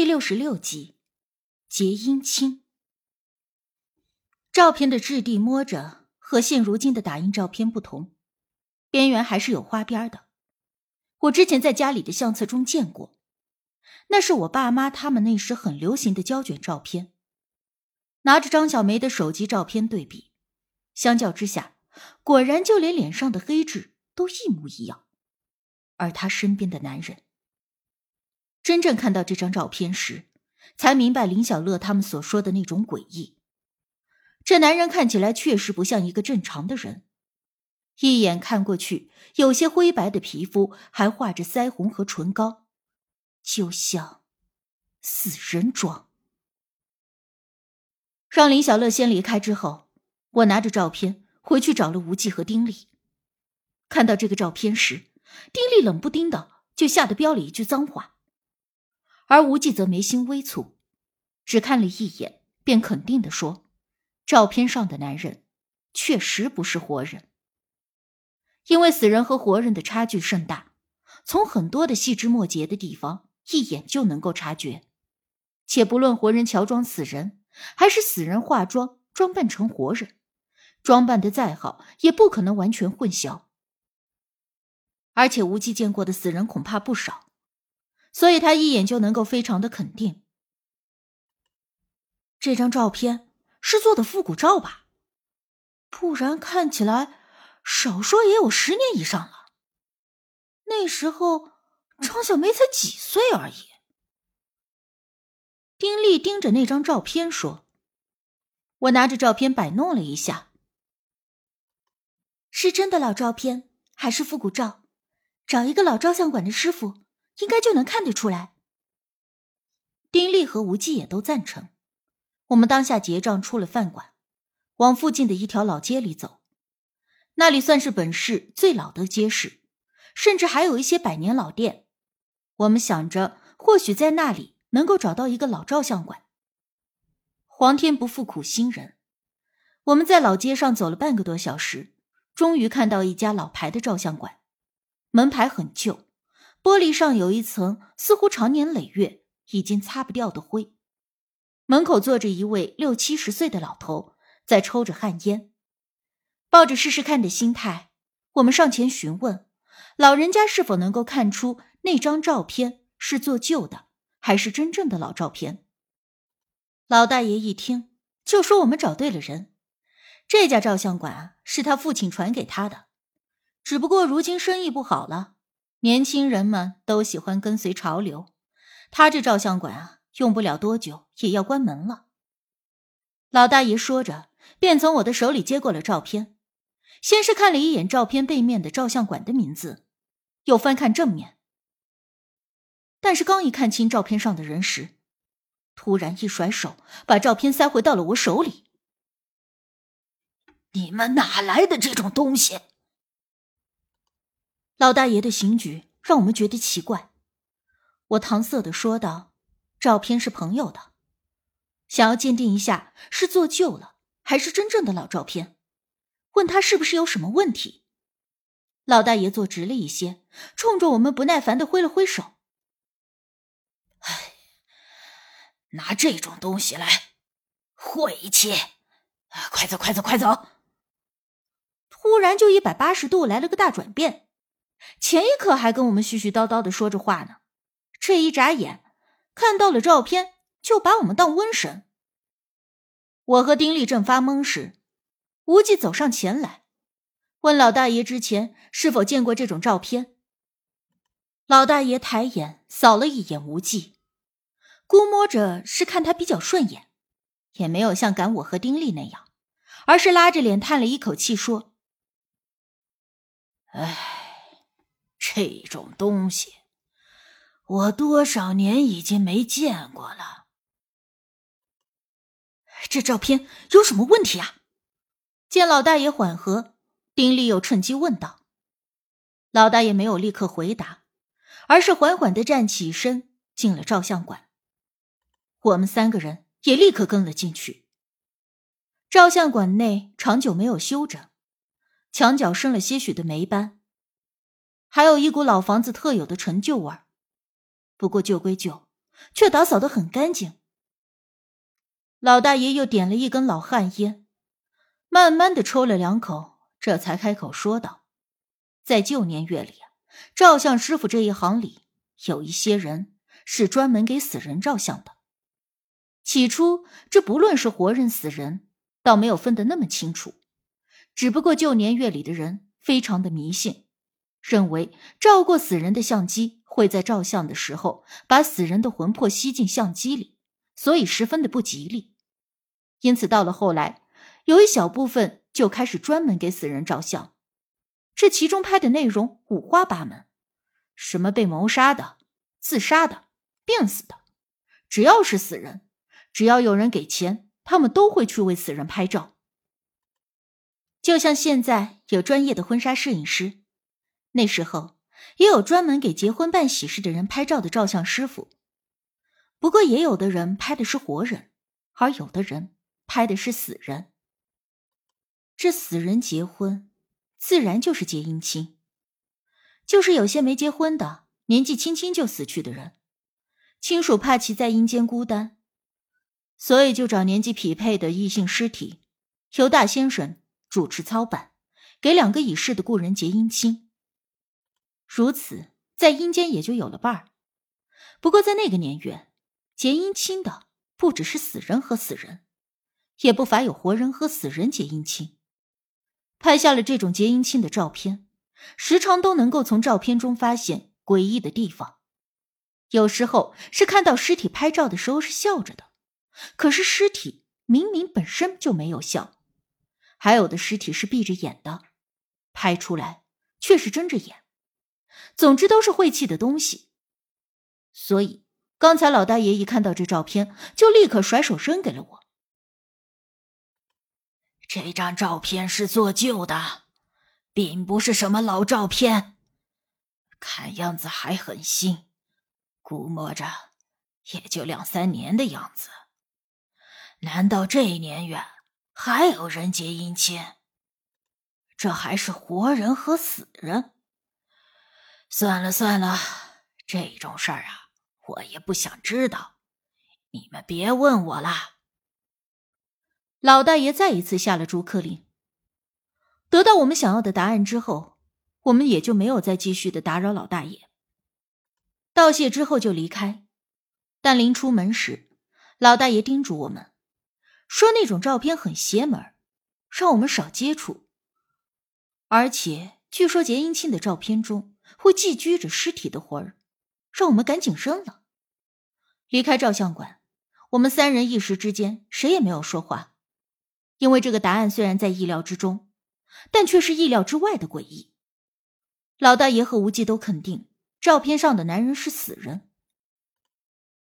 第六十六集，结姻亲。照片的质地摸着和现如今的打印照片不同，边缘还是有花边的。我之前在家里的相册中见过，那是我爸妈他们那时很流行的胶卷照片。拿着张小梅的手机照片对比，相较之下，果然就连脸上的黑痣都一模一样。而她身边的男人。真正看到这张照片时，才明白林小乐他们所说的那种诡异。这男人看起来确实不像一个正常的人，一眼看过去，有些灰白的皮肤，还画着腮红和唇膏，就像死人妆。让林小乐先离开之后，我拿着照片回去找了无忌和丁力。看到这个照片时，丁力冷不丁的就吓得飙了一句脏话。而无忌则眉心微蹙，只看了一眼，便肯定的说：“照片上的男人确实不是活人。因为死人和活人的差距甚大，从很多的细枝末节的地方一眼就能够察觉。且不论活人乔装死人，还是死人化妆装扮成活人，装扮的再好，也不可能完全混淆。而且无忌见过的死人恐怕不少。”所以他一眼就能够非常的肯定，这张照片是做的复古照吧？不然看起来少说也有十年以上了。那时候张小梅才几岁而已。丁力盯着那张照片说：“我拿着照片摆弄了一下，是真的老照片还是复古照？找一个老照相馆的师傅。”应该就能看得出来。丁力和无忌也都赞成。我们当下结账，出了饭馆，往附近的一条老街里走。那里算是本市最老的街市，甚至还有一些百年老店。我们想着，或许在那里能够找到一个老照相馆。皇天不负苦心人，我们在老街上走了半个多小时，终于看到一家老牌的照相馆，门牌很旧。玻璃上有一层似乎常年累月已经擦不掉的灰，门口坐着一位六七十岁的老头，在抽着旱烟。抱着试试看的心态，我们上前询问老人家是否能够看出那张照片是做旧的，还是真正的老照片。老大爷一听就说：“我们找对了人，这家照相馆是他父亲传给他的，只不过如今生意不好了。”年轻人们都喜欢跟随潮流，他这照相馆啊，用不了多久也要关门了。老大爷说着，便从我的手里接过了照片，先是看了一眼照片背面的照相馆的名字，又翻看正面。但是刚一看清照片上的人时，突然一甩手，把照片塞回到了我手里。你们哪来的这种东西？老大爷的刑举让我们觉得奇怪，我搪塞的说道：“照片是朋友的，想要鉴定一下是做旧了还是真正的老照片，问他是不是有什么问题。”老大爷坐直了一些，冲着我们不耐烦的挥了挥手：“哎，拿这种东西来，晦气！快走，快走，快走！”突然就一百八十度来了个大转变。前一刻还跟我们絮絮叨叨的说着话呢，这一眨眼看到了照片，就把我们当瘟神。我和丁力正发懵时，无忌走上前来，问老大爷之前是否见过这种照片。老大爷抬眼扫了一眼无忌，估摸着是看他比较顺眼，也没有像赶我和丁力那样，而是拉着脸叹了一口气说：“唉。”这种东西，我多少年已经没见过了。这照片有什么问题啊？见老大爷缓和，丁力又趁机问道。老大爷没有立刻回答，而是缓缓的站起身，进了照相馆。我们三个人也立刻跟了进去。照相馆内长久没有修整，墙角生了些许的霉斑。还有一股老房子特有的陈旧味儿，不过旧归旧，却打扫的很干净。老大爷又点了一根老旱烟，慢慢的抽了两口，这才开口说道：“在旧年月里，照相师傅这一行里，有一些人是专门给死人照相的。起初，这不论是活人死人，倒没有分得那么清楚，只不过旧年月里的人非常的迷信。”认为照过死人的相机会在照相的时候把死人的魂魄吸进相机里，所以十分的不吉利。因此，到了后来，有一小部分就开始专门给死人照相。这其中拍的内容五花八门，什么被谋杀的、自杀的、病死的，只要是死人，只要有人给钱，他们都会去为死人拍照。就像现在有专业的婚纱摄影师。那时候也有专门给结婚办喜事的人拍照的照相师傅，不过也有的人拍的是活人，而有的人拍的是死人。这死人结婚，自然就是结姻亲，就是有些没结婚的、年纪轻轻就死去的人，亲属怕其在阴间孤单，所以就找年纪匹配的异性尸体，由大先生主持操办，给两个已逝的故人结姻亲。如此，在阴间也就有了伴儿。不过，在那个年月，结姻亲的不只是死人和死人，也不乏有活人和死人结姻亲。拍下了这种结姻亲的照片，时常都能够从照片中发现诡异的地方。有时候是看到尸体拍照的时候是笑着的，可是尸体明明本身就没有笑；还有的尸体是闭着眼的，拍出来却是睁着眼。总之都是晦气的东西，所以刚才老大爷一看到这照片，就立刻甩手扔给了我。这张照片是做旧的，并不是什么老照片，看样子还很新，估摸着也就两三年的样子。难道这年月还有人结姻亲？这还是活人和死人？算了算了，这种事儿啊，我也不想知道。你们别问我了。老大爷再一次下了逐客令。得到我们想要的答案之后，我们也就没有再继续的打扰老大爷。道谢之后就离开，但临出门时，老大爷叮嘱我们，说那种照片很邪门，让我们少接触。而且据说结姻亲的照片中。会寄居着尸体的魂儿，让我们赶紧扔了。离开照相馆，我们三人一时之间谁也没有说话，因为这个答案虽然在意料之中，但却是意料之外的诡异。老大爷和无忌都肯定照片上的男人是死人，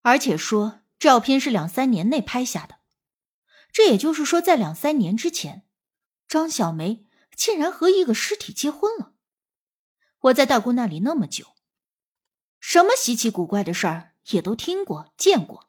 而且说照片是两三年内拍下的，这也就是说，在两三年之前，张小梅竟然和一个尸体结婚了。我在大姑那里那么久，什么稀奇古怪的事儿也都听过见过，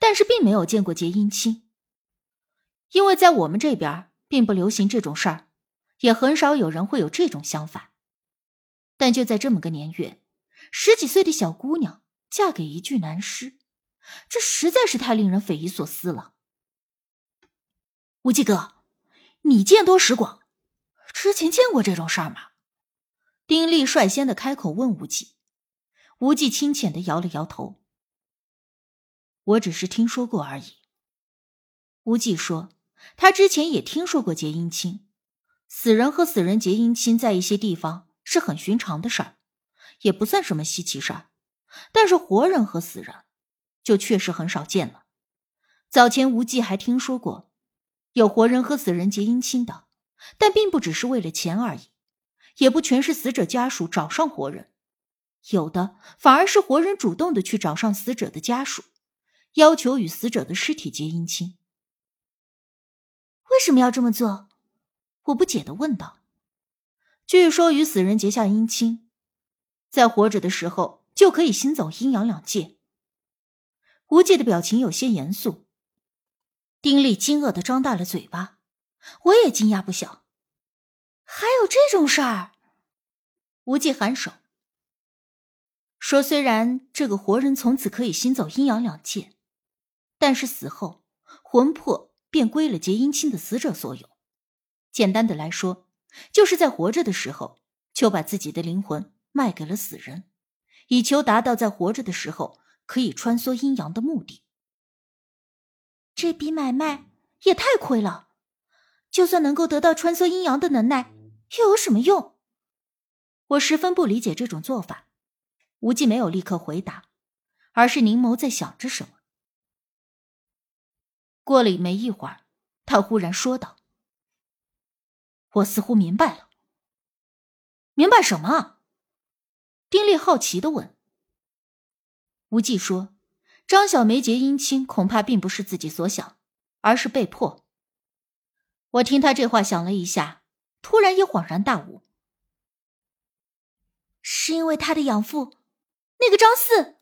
但是并没有见过结姻亲。因为在我们这边并不流行这种事儿，也很少有人会有这种想法。但就在这么个年月，十几岁的小姑娘嫁给一具男尸，这实在是太令人匪夷所思了。无忌哥，你见多识广，之前见过这种事儿吗？丁力率先的开口问无忌，无忌轻浅的摇了摇头。我只是听说过而已。无忌说，他之前也听说过结姻亲，死人和死人结姻亲在一些地方是很寻常的事儿，也不算什么稀奇事儿。但是活人和死人，就确实很少见了。早前无忌还听说过，有活人和死人结姻亲的，但并不只是为了钱而已。也不全是死者家属找上活人，有的反而是活人主动的去找上死者的家属，要求与死者的尸体结姻亲。为什么要这么做？我不解的问道。据说与死人结下姻亲，在活着的时候就可以行走阴阳两界。无忌的表情有些严肃，丁力惊愕的张大了嘴巴，我也惊讶不小。还有这种事儿？无忌颔首。说虽然这个活人从此可以行走阴阳两界，但是死后魂魄便归了结阴亲的死者所有。简单的来说，就是在活着的时候就把自己的灵魂卖给了死人，以求达到在活着的时候可以穿梭阴阳的目的。这笔买卖也太亏了，就算能够得到穿梭阴阳的能耐，又有什么用？我十分不理解这种做法。无忌没有立刻回答，而是凝眸在想着什么。过了没一会儿，他忽然说道。我似乎明白了。明白什么？丁力好奇的问。无忌说：“张小梅结姻亲，恐怕并不是自己所想，而是被迫。”我听他这话想了一下，突然也恍然大悟，是因为他的养父，那个张四。